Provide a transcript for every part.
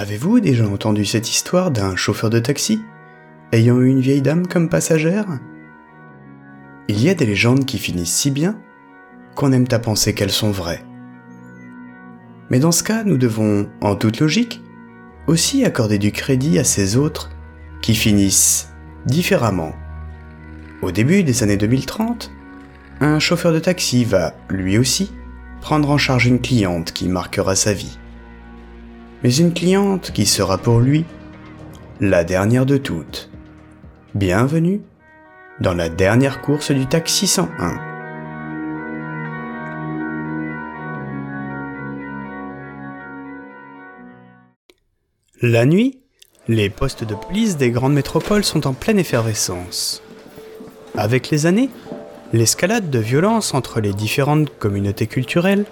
Avez-vous déjà entendu cette histoire d'un chauffeur de taxi ayant eu une vieille dame comme passagère? Il y a des légendes qui finissent si bien qu'on aime à penser qu'elles sont vraies. Mais dans ce cas, nous devons, en toute logique, aussi accorder du crédit à ces autres qui finissent différemment. Au début des années 2030, un chauffeur de taxi va, lui aussi, prendre en charge une cliente qui marquera sa vie. Mais une cliente qui sera pour lui la dernière de toutes. Bienvenue dans la dernière course du taxi 101. La nuit, les postes de police des grandes métropoles sont en pleine effervescence. Avec les années, l'escalade de violence entre les différentes communautés culturelles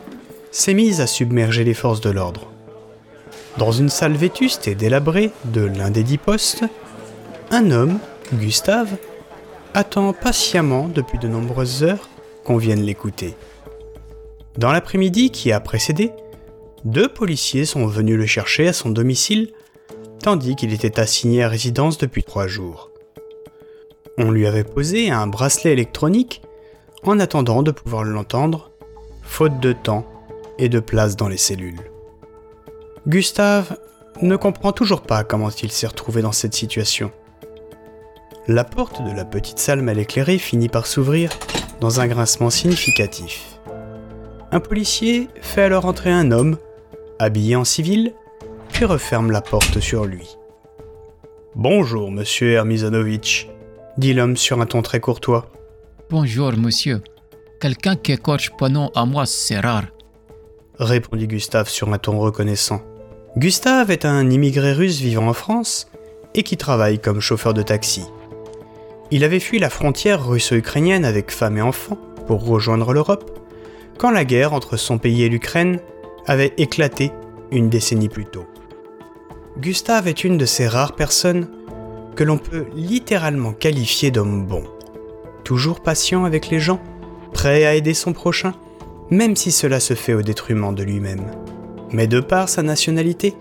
s'est mise à submerger les forces de l'ordre. Dans une salle vétuste et délabrée de l'un des dix postes, un homme, Gustave, attend patiemment depuis de nombreuses heures qu'on vienne l'écouter. Dans l'après-midi qui a précédé, deux policiers sont venus le chercher à son domicile, tandis qu'il était assigné à résidence depuis trois jours. On lui avait posé un bracelet électronique en attendant de pouvoir l'entendre, faute de temps et de place dans les cellules. Gustave ne comprend toujours pas comment il s'est retrouvé dans cette situation. La porte de la petite salle mal éclairée finit par s'ouvrir dans un grincement significatif. Un policier fait alors entrer un homme, habillé en civil, puis referme la porte sur lui. Bonjour, monsieur Hermizonovitch, dit l'homme sur un ton très courtois. Bonjour, monsieur. Quelqu'un qui écorche pas nom à moi, c'est rare. Répondit Gustave sur un ton reconnaissant. Gustave est un immigré russe vivant en France et qui travaille comme chauffeur de taxi. Il avait fui la frontière russo-ukrainienne avec femme et enfants pour rejoindre l'Europe quand la guerre entre son pays et l'Ukraine avait éclaté une décennie plus tôt. Gustave est une de ces rares personnes que l'on peut littéralement qualifier d'homme bon. Toujours patient avec les gens, prêt à aider son prochain, même si cela se fait au détriment de lui-même. Mais de par sa nationalité,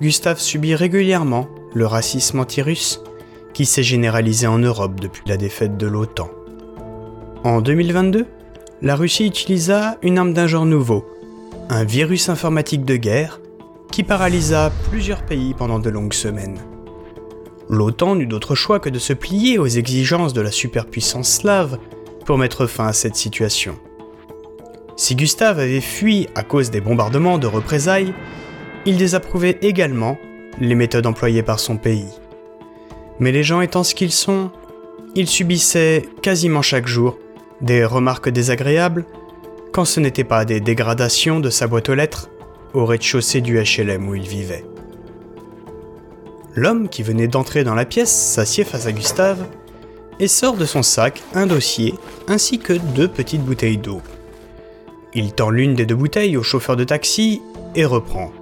Gustave subit régulièrement le racisme anti-russe qui s'est généralisé en Europe depuis la défaite de l'OTAN. En 2022, la Russie utilisa une arme d'un genre nouveau, un virus informatique de guerre qui paralysa plusieurs pays pendant de longues semaines. L'OTAN n'eut d'autre choix que de se plier aux exigences de la superpuissance slave pour mettre fin à cette situation. Si Gustave avait fui à cause des bombardements de représailles, il désapprouvait également les méthodes employées par son pays. Mais les gens étant ce qu'ils sont, il subissait quasiment chaque jour des remarques désagréables quand ce n'était pas des dégradations de sa boîte aux lettres au rez-de-chaussée du HLM où il vivait. L'homme qui venait d'entrer dans la pièce s'assied face à Gustave et sort de son sac un dossier ainsi que deux petites bouteilles d'eau. Il tend l'une des deux bouteilles au chauffeur de taxi et reprend.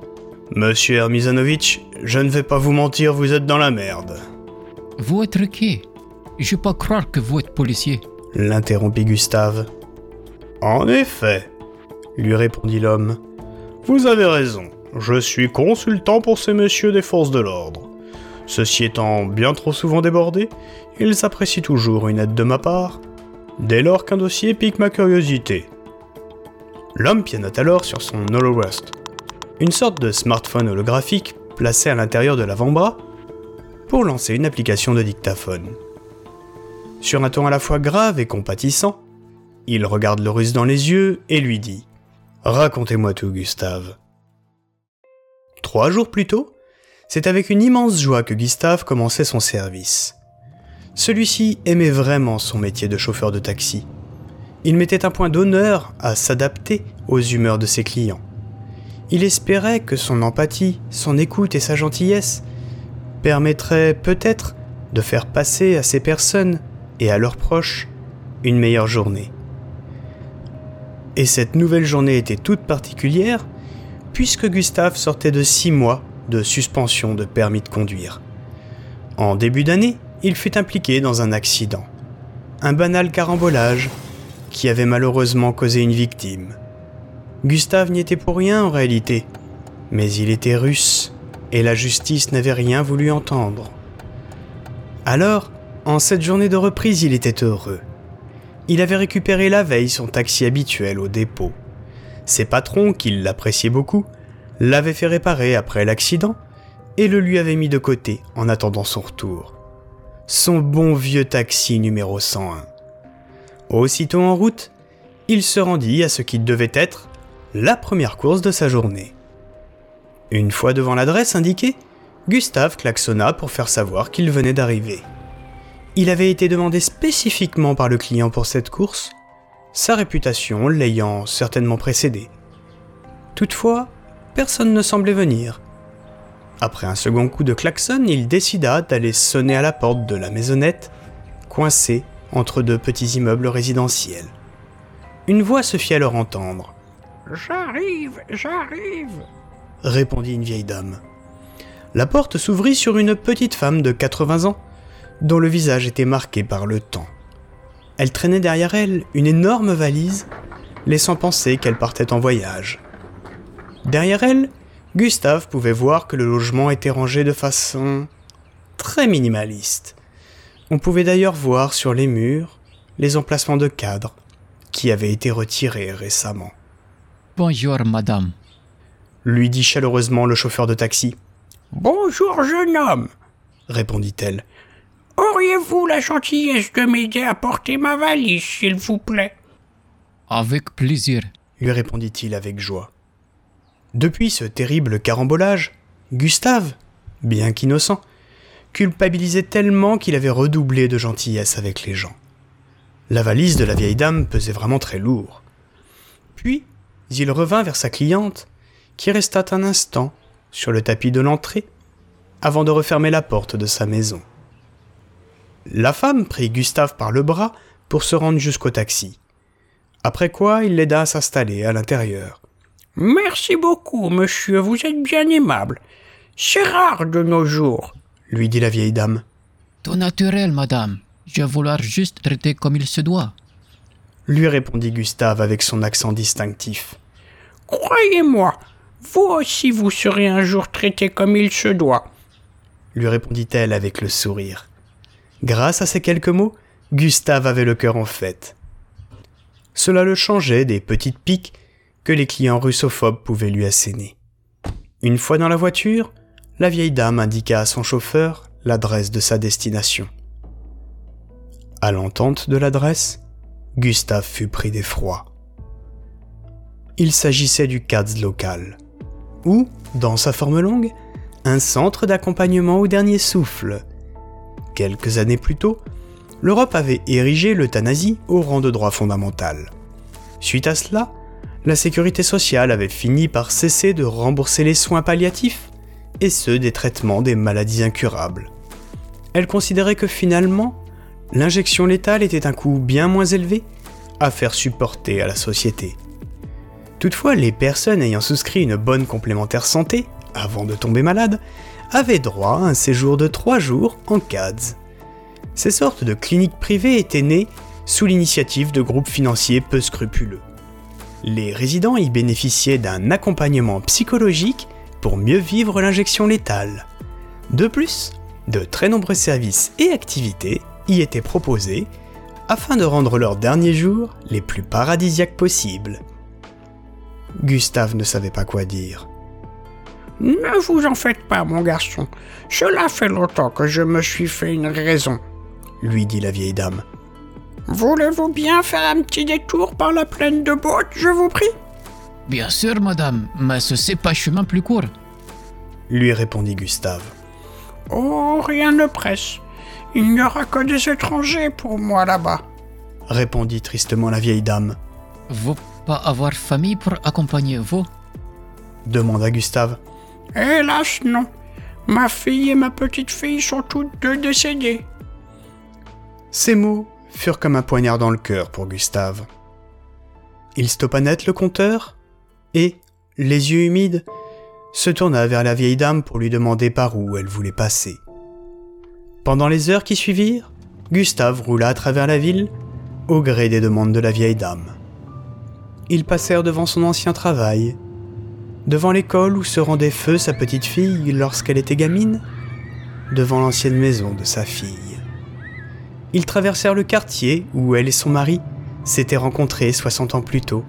Monsieur Hermizanovitch, je ne vais pas vous mentir, vous êtes dans la merde. Vous êtes qui Je peux pas croire que vous êtes policier. L'interrompit Gustave. En effet, lui répondit l'homme. Vous avez raison, je suis consultant pour ces messieurs des forces de l'ordre. Ceci étant bien trop souvent débordé, ils apprécient toujours une aide de ma part, dès lors qu'un dossier pique ma curiosité. L'homme pianote alors sur son Holorust, une sorte de smartphone holographique placé à l'intérieur de l'avant-bras pour lancer une application de dictaphone. Sur un ton à la fois grave et compatissant, il regarde le russe dans les yeux et lui dit Racontez-moi tout, Gustave. Trois jours plus tôt, c'est avec une immense joie que Gustave commençait son service. Celui-ci aimait vraiment son métier de chauffeur de taxi. Il mettait un point d'honneur à s'adapter aux humeurs de ses clients. Il espérait que son empathie, son écoute et sa gentillesse permettraient peut-être de faire passer à ces personnes et à leurs proches une meilleure journée. Et cette nouvelle journée était toute particulière puisque Gustave sortait de six mois de suspension de permis de conduire. En début d'année, il fut impliqué dans un accident. Un banal carambolage qui avait malheureusement causé une victime. Gustave n'y était pour rien en réalité, mais il était russe et la justice n'avait rien voulu entendre. Alors, en cette journée de reprise, il était heureux. Il avait récupéré la veille son taxi habituel au dépôt. Ses patrons, qui l'appréciaient beaucoup, l'avaient fait réparer après l'accident et le lui avaient mis de côté en attendant son retour. Son bon vieux taxi numéro 101. Aussitôt en route, il se rendit à ce qui devait être la première course de sa journée. Une fois devant l'adresse indiquée, Gustave klaxonna pour faire savoir qu'il venait d'arriver. Il avait été demandé spécifiquement par le client pour cette course, sa réputation l'ayant certainement précédé. Toutefois, personne ne semblait venir. Après un second coup de klaxon, il décida d'aller sonner à la porte de la maisonnette, coincée entre deux petits immeubles résidentiels. Une voix se fit alors entendre. J'arrive, j'arrive, répondit une vieille dame. La porte s'ouvrit sur une petite femme de 80 ans, dont le visage était marqué par le temps. Elle traînait derrière elle une énorme valise, laissant penser qu'elle partait en voyage. Derrière elle, Gustave pouvait voir que le logement était rangé de façon très minimaliste. On pouvait d'ailleurs voir sur les murs les emplacements de cadres qui avaient été retirés récemment. Bonjour, madame, lui dit chaleureusement le chauffeur de taxi. Bonjour, jeune homme, répondit-elle. Auriez-vous la gentillesse de m'aider à porter ma valise, s'il vous plaît? Avec plaisir, lui répondit-il avec joie. Depuis ce terrible carambolage, Gustave, bien qu'innocent, culpabilisait tellement qu'il avait redoublé de gentillesse avec les gens. La valise de la vieille dame pesait vraiment très lourd. Puis, il revint vers sa cliente, qui resta un instant sur le tapis de l'entrée, avant de refermer la porte de sa maison. La femme prit Gustave par le bras pour se rendre jusqu'au taxi. Après quoi, il l'aida à s'installer à l'intérieur. Merci beaucoup, monsieur, vous êtes bien aimable. C'est rare de nos jours, lui dit la vieille dame. Tout naturel, madame. Je vais vouloir juste traiter comme il se doit. Lui répondit Gustave avec son accent distinctif. Croyez-moi, vous aussi vous serez un jour traité comme il se doit. Lui répondit-elle avec le sourire. Grâce à ces quelques mots, Gustave avait le cœur en fête. Cela le changeait des petites piques que les clients russophobes pouvaient lui asséner. Une fois dans la voiture, la vieille dame indiqua à son chauffeur l'adresse de sa destination. À l'entente de l'adresse, Gustave fut pris d'effroi. Il s'agissait du CADS local, ou, dans sa forme longue, un centre d'accompagnement au dernier souffle. Quelques années plus tôt, l'Europe avait érigé l'euthanasie au rang de droit fondamental. Suite à cela, la sécurité sociale avait fini par cesser de rembourser les soins palliatifs et ceux des traitements des maladies incurables. Elle considérait que finalement, l'injection létale était un coût bien moins élevé à faire supporter à la société. Toutefois, les personnes ayant souscrit une bonne complémentaire santé, avant de tomber malade, avaient droit à un séjour de 3 jours en CADS. Ces sortes de cliniques privées étaient nées sous l'initiative de groupes financiers peu scrupuleux les résidents y bénéficiaient d'un accompagnement psychologique pour mieux vivre l'injection létale. De plus, de très nombreux services et activités y étaient proposés afin de rendre leurs derniers jours les plus paradisiaques possibles. Gustave ne savait pas quoi dire. Ne vous en faites pas, mon garçon. Cela fait longtemps que je me suis fait une raison, lui dit la vieille dame. Voulez-vous bien faire un petit détour par la plaine de Botte, je vous prie? Bien sûr, madame, mais ce n'est pas chemin plus court. Lui répondit Gustave. Oh, rien ne presse. Il n'y aura que des étrangers pour moi là-bas. Répondit tristement la vieille dame. Vous pas avoir famille pour accompagner vous? Demanda Gustave. Hélas, non. Ma fille et ma petite fille sont toutes deux décédées. Ces mots furent comme un poignard dans le cœur pour Gustave. Il stoppa net le compteur et, les yeux humides, se tourna vers la vieille dame pour lui demander par où elle voulait passer. Pendant les heures qui suivirent, Gustave roula à travers la ville au gré des demandes de la vieille dame. Ils passèrent devant son ancien travail, Devant l'école où se rendait feu sa petite fille lorsqu'elle était gamine Devant l'ancienne maison de sa fille. Ils traversèrent le quartier où elle et son mari s'étaient rencontrés 60 ans plus tôt.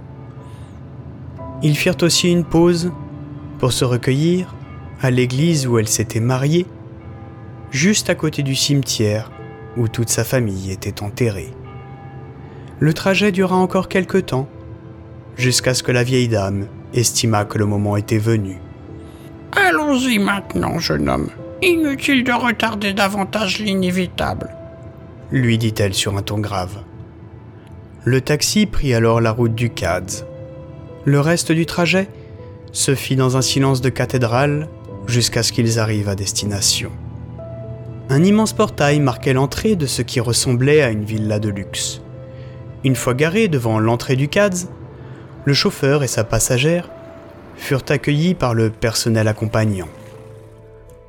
Ils firent aussi une pause pour se recueillir à l'église où elle s'était mariée, juste à côté du cimetière où toute sa famille était enterrée. Le trajet dura encore quelque temps, jusqu'à ce que la vieille dame estima que le moment était venu. Allons-y maintenant, jeune homme. Inutile de retarder davantage l'inévitable, lui dit-elle sur un ton grave. Le taxi prit alors la route du CADS. Le reste du trajet se fit dans un silence de cathédrale jusqu'à ce qu'ils arrivent à destination. Un immense portail marquait l'entrée de ce qui ressemblait à une villa de luxe. Une fois garés devant l'entrée du CADS, le chauffeur et sa passagère furent accueillis par le personnel accompagnant.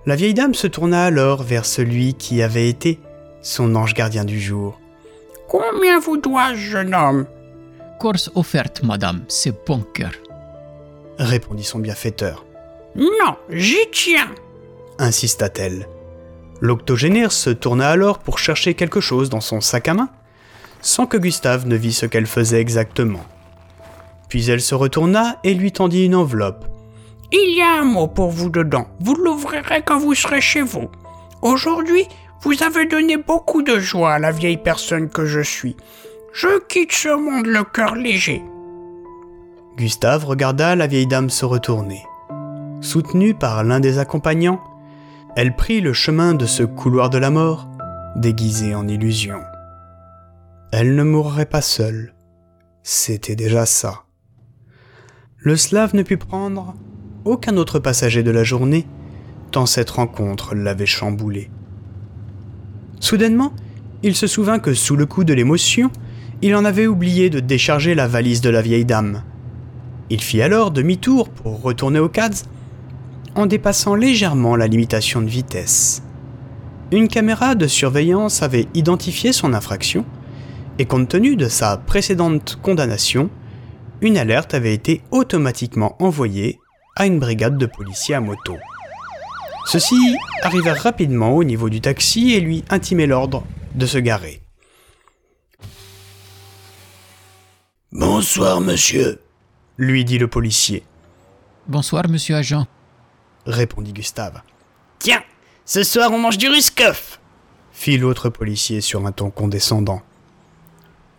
La vieille dame se tourna alors vers celui qui avait été son ange gardien du jour. Combien vous dois-je, jeune homme? Course offerte, madame, c'est bon cœur. répondit son bienfaiteur. Non, j'y tiens insista-t-elle. L'octogénaire se tourna alors pour chercher quelque chose dans son sac à main, sans que Gustave ne vît ce qu'elle faisait exactement. Puis elle se retourna et lui tendit une enveloppe. Il y a un mot pour vous dedans. Vous l'ouvrirez quand vous serez chez vous. Aujourd'hui, vous avez donné beaucoup de joie à la vieille personne que je suis. Je quitte ce monde le cœur léger. Gustave regarda la vieille dame se retourner. Soutenue par l'un des accompagnants, elle prit le chemin de ce couloir de la mort, déguisé en illusion. Elle ne mourrait pas seule. C'était déjà ça. Le slave ne put prendre aucun autre passager de la journée, tant cette rencontre l'avait chamboulé. Soudainement, il se souvint que sous le coup de l'émotion, il en avait oublié de décharger la valise de la vieille dame. Il fit alors demi-tour pour retourner au CADS en dépassant légèrement la limitation de vitesse. Une caméra de surveillance avait identifié son infraction et compte tenu de sa précédente condamnation, une alerte avait été automatiquement envoyée à une brigade de policiers à moto. Ceux-ci arrivèrent rapidement au niveau du taxi et lui intimaient l'ordre de se garer. Bonsoir, monsieur, lui dit le policier, Bonsoir, monsieur agent. répondit Gustave, Tiens, ce soir on mange du Ruskoff. fit l'autre policier sur un ton condescendant.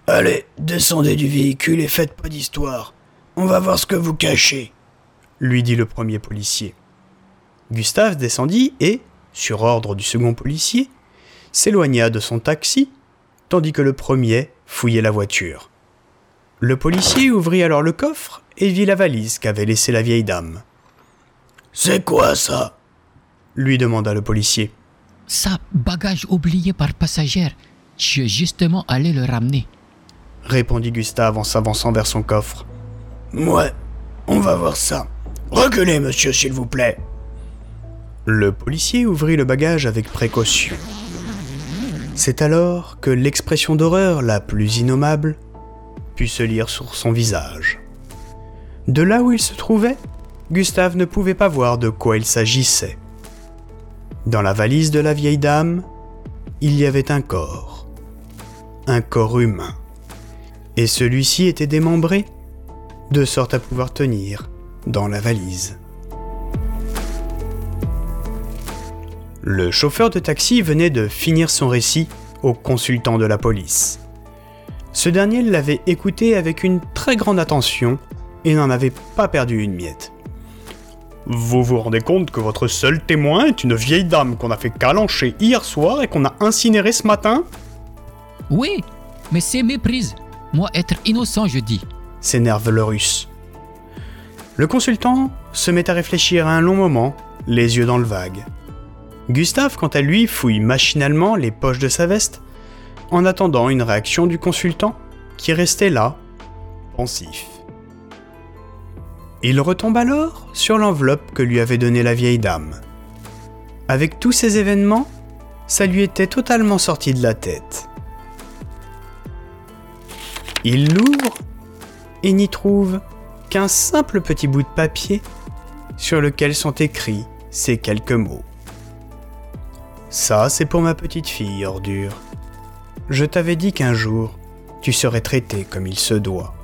Allez, descendez du véhicule et faites pas d'histoire. On va voir ce que vous cachez. lui dit le premier policier. Gustave descendit et, sur ordre du second policier, s'éloigna de son taxi, tandis que le premier fouillait la voiture. Le policier ouvrit alors le coffre et vit la valise qu'avait laissée la vieille dame. C'est quoi ça? Lui demanda le policier. Ça, bagage oublié par passagère. Je suis justement allé le ramener. répondit Gustave en s'avançant vers son coffre. Ouais, on va voir ça. Reculez, monsieur, s'il vous plaît. Le policier ouvrit le bagage avec précaution. C'est alors que l'expression d'horreur la plus innommable se lire sur son visage. De là où il se trouvait, Gustave ne pouvait pas voir de quoi il s'agissait. Dans la valise de la vieille dame, il y avait un corps. Un corps humain. Et celui-ci était démembré, de sorte à pouvoir tenir dans la valise. Le chauffeur de taxi venait de finir son récit au consultant de la police. Ce dernier l'avait écouté avec une très grande attention et n'en avait pas perdu une miette. Vous vous rendez compte que votre seul témoin est une vieille dame qu'on a fait calancher hier soir et qu'on a incinérée ce matin? Oui, mais c'est méprise. Moi, être innocent, je dis. s'énerve le russe. Le consultant se met à réfléchir un long moment, les yeux dans le vague. Gustave, quant à lui, fouille machinalement les poches de sa veste, en attendant une réaction du consultant, qui restait là, pensif. Il retombe alors sur l'enveloppe que lui avait donnée la vieille dame. Avec tous ces événements, ça lui était totalement sorti de la tête. Il l'ouvre et n'y trouve qu'un simple petit bout de papier sur lequel sont écrits ces quelques mots. Ça, c'est pour ma petite fille, ordure. Je t'avais dit qu'un jour, tu serais traité comme il se doit.